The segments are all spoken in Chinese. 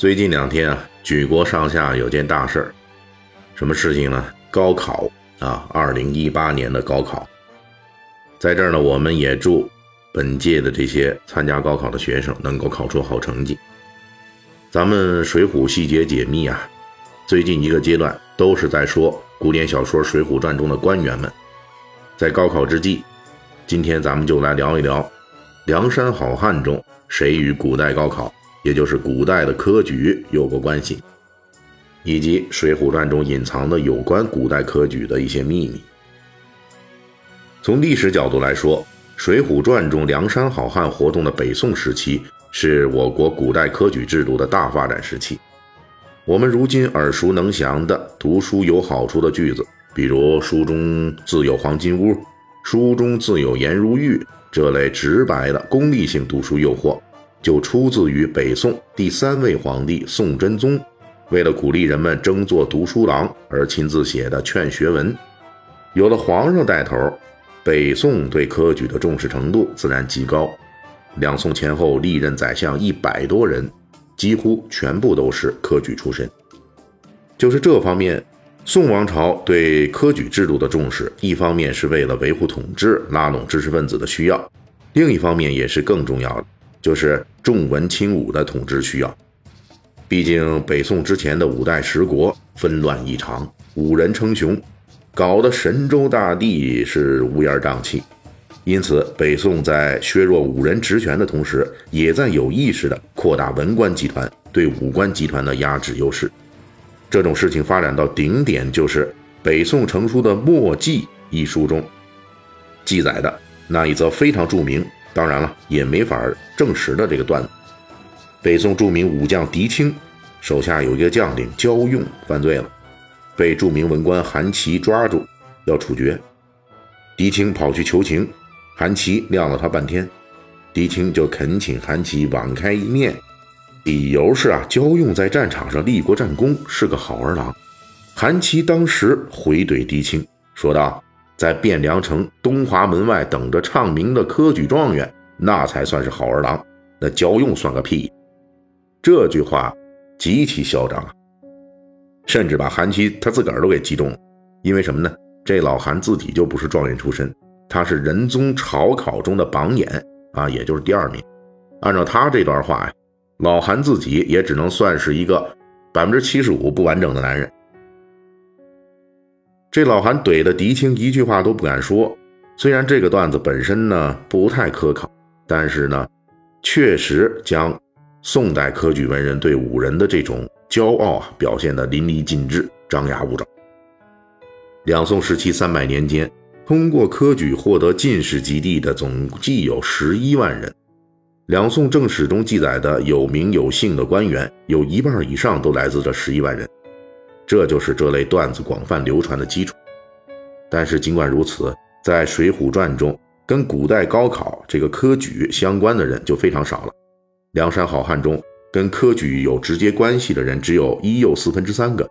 最近两天啊，举国上下有件大事儿，什么事情呢？高考啊，二零一八年的高考。在这儿呢，我们也祝本届的这些参加高考的学生能够考出好成绩。咱们《水浒》细节解密啊，最近一个阶段都是在说古典小说《水浒传》中的官员们。在高考之际，今天咱们就来聊一聊梁山好汉中谁与古代高考。也就是古代的科举有过关系，以及《水浒传》中隐藏的有关古代科举的一些秘密。从历史角度来说，《水浒传》中梁山好汉活动的北宋时期，是我国古代科举制度的大发展时期。我们如今耳熟能详的“读书有好处”的句子，比如“书中自有黄金屋”“书中自有颜如玉”这类直白的功利性读书诱惑。就出自于北宋第三位皇帝宋真宗，为了鼓励人们争做读书郎而亲自写的劝学文。有了皇上带头，北宋对科举的重视程度自然极高。两宋前后历任宰相一百多人，几乎全部都是科举出身。就是这方面，宋王朝对科举制度的重视，一方面是为了维护统治、拉拢知识分子的需要，另一方面也是更重要的。就是重文轻武的统治需要，毕竟北宋之前的五代十国纷乱异常，五人称雄，搞得神州大地是乌烟瘴气。因此，北宋在削弱五人职权的同时，也在有意识地扩大文官集团对武官集团的压制优势。这种事情发展到顶点，就是北宋成书的《墨迹》一书中记载的那一则非常著名。当然了，也没法证实的这个段子。北宋著名武将狄青手下有一个将领焦用犯罪了，被著名文官韩琦抓住，要处决。狄青跑去求情，韩琦晾了他半天，狄青就恳请韩琦网开一面，理由是啊，焦用在战场上立过战功，是个好儿郎。韩琦当时回怼狄青，说道。在汴梁城东华门外等着唱名的科举状元，那才算是好儿郎。那焦用算个屁！这句话极其嚣张啊，甚至把韩琦他自个儿都给击中了。因为什么呢？这老韩自己就不是状元出身，他是仁宗朝考中的榜眼啊，也就是第二名。按照他这段话呀，老韩自己也只能算是一个百分之七十五不完整的男人。这老韩怼的狄青一句话都不敢说。虽然这个段子本身呢不太可考，但是呢，确实将宋代科举文人对武人的这种骄傲表现得淋漓尽致、张牙舞爪。两宋时期三百年间，通过科举获得进士及第的总计有十一万人。两宋正史中记载的有名有姓的官员，有一半以上都来自这十一万人。这就是这类段子广泛流传的基础。但是尽管如此，在《水浒传》中，跟古代高考这个科举相关的人就非常少了。梁山好汉中，跟科举有直接关系的人只有一又四分之三个。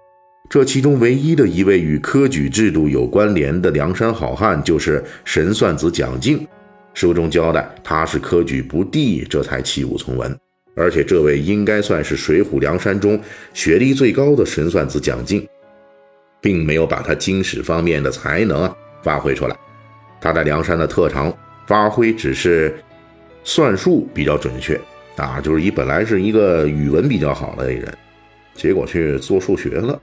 这其中唯一的一位与科举制度有关联的梁山好汉，就是神算子蒋敬。书中交代他是科举不第，这才弃武从文。而且这位应该算是水浒梁山中学历最高的神算子蒋敬，并没有把他经史方面的才能发挥出来。他在梁山的特长发挥只是算术比较准确啊，就是以本来是一个语文比较好的人，结果去做数学了。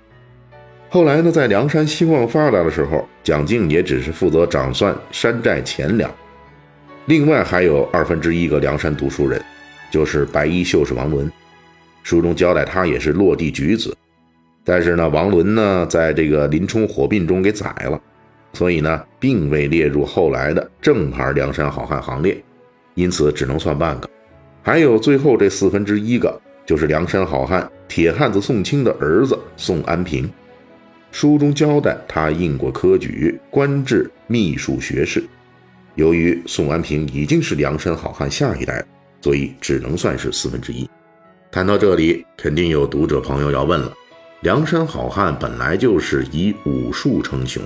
后来呢，在梁山兴旺发达的时候，蒋敬也只是负责掌算山寨钱粮，另外还有二分之一个梁山读书人。就是白衣秀士王伦，书中交代他也是落地举子，但是呢，王伦呢在这个林冲火并中给宰了，所以呢，并未列入后来的正牌梁山好汉行列，因此只能算半个。还有最后这四分之一个，就是梁山好汉铁汉子宋清的儿子宋安平。书中交代，他应过科举，官至秘书学士。由于宋安平已经是梁山好汉下一代了，所以只能算是四分之一。谈到这里，肯定有读者朋友要问了：梁山好汉本来就是以武术称雄，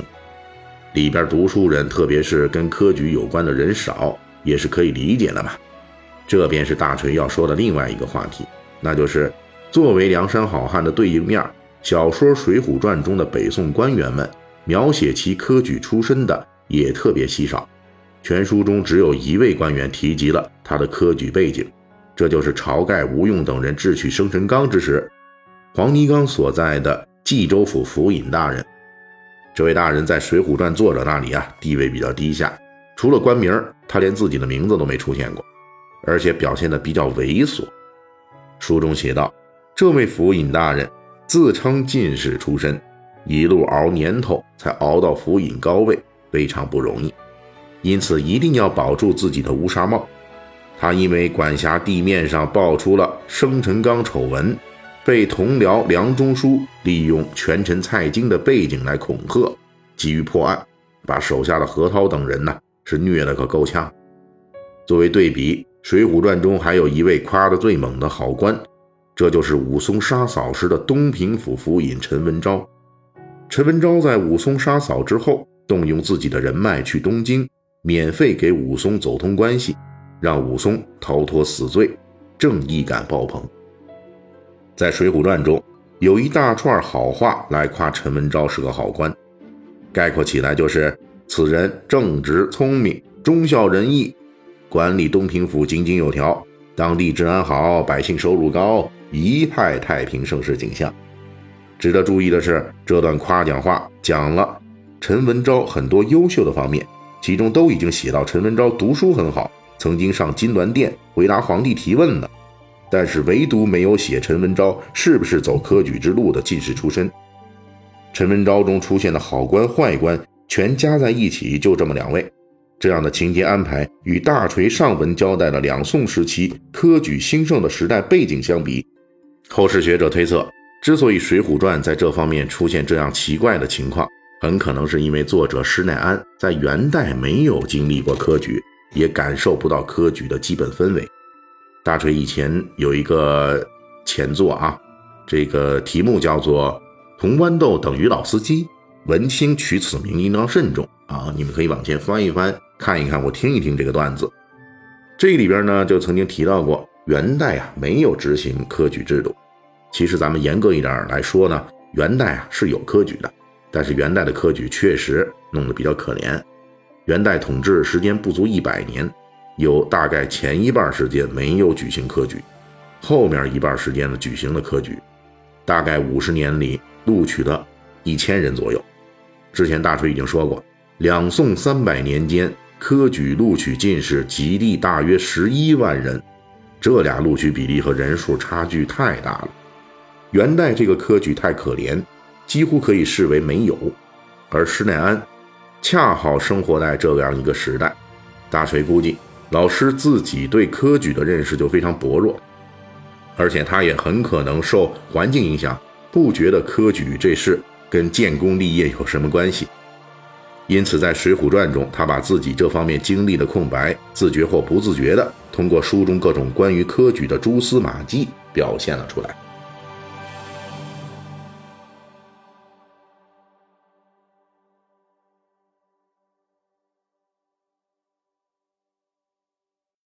里边读书人，特别是跟科举有关的人少，也是可以理解的吧？这便是大锤要说的另外一个话题，那就是作为梁山好汉的对应面，小说《水浒传》中的北宋官员们描写其科举出身的也特别稀少。全书中只有一位官员提及了他的科举背景，这就是晁盖、吴用等人智取生辰纲之时，黄泥冈所在的冀州府府尹大人。这位大人在《水浒传》作者那里啊，地位比较低下，除了官名，他连自己的名字都没出现过，而且表现得比较猥琐。书中写道：这位府尹大人自称进士出身，一路熬年头才熬到府尹高位，非常不容易。因此，一定要保住自己的乌纱帽。他因为管辖地面上爆出了生辰纲丑闻，被同僚梁中书利用权臣蔡京的背景来恐吓，急于破案，把手下的何涛等人呢是虐得个够呛。作为对比，《水浒传》中还有一位夸得最猛的好官，这就是武松杀嫂时的东平府府尹陈文昭。陈文昭在武松杀嫂之后，动用自己的人脉去东京。免费给武松走通关系，让武松逃脱死罪，正义感爆棚。在《水浒传》中，有一大串好话来夸陈文昭是个好官，概括起来就是：此人正直聪明，忠孝仁义，管理东平府井井有条，当地治安好，百姓收入高，一派太平盛世景象。值得注意的是，这段夸奖话讲了陈文昭很多优秀的方面。其中都已经写到陈文昭读书很好，曾经上金銮殿回答皇帝提问了，但是唯独没有写陈文昭是不是走科举之路的进士出身。陈文昭中出现的好官坏官全加在一起就这么两位，这样的情节安排与大锤上文交代的两宋时期科举兴盛的时代背景相比，后世学者推测，之所以《水浒传》在这方面出现这样奇怪的情况。很可能是因为作者施耐庵在元代没有经历过科举，也感受不到科举的基本氛围。大锤以前有一个前作啊，这个题目叫做《铜豌豆等于老司机》，文青取此名应当慎重啊！你们可以往前翻一翻，看一看，我听一听这个段子。这里边呢就曾经提到过，元代啊没有执行科举制度。其实咱们严格一点来说呢，元代啊是有科举的。但是元代的科举确实弄得比较可怜，元代统治时间不足一百年，有大概前一半时间没有举行科举，后面一半时间呢举行了科举，大概五十年里录取了一千人左右。之前大锤已经说过，两宋三百年间科举录取进士及第大约十一万人，这俩录取比例和人数差距太大了。元代这个科举太可怜。几乎可以视为没有，而施耐庵恰好生活在这样一个时代。大锤估计，老师自己对科举的认识就非常薄弱，而且他也很可能受环境影响，不觉得科举这事跟建功立业有什么关系。因此，在《水浒传》中，他把自己这方面经历的空白，自觉或不自觉地通过书中各种关于科举的蛛丝马迹表现了出来。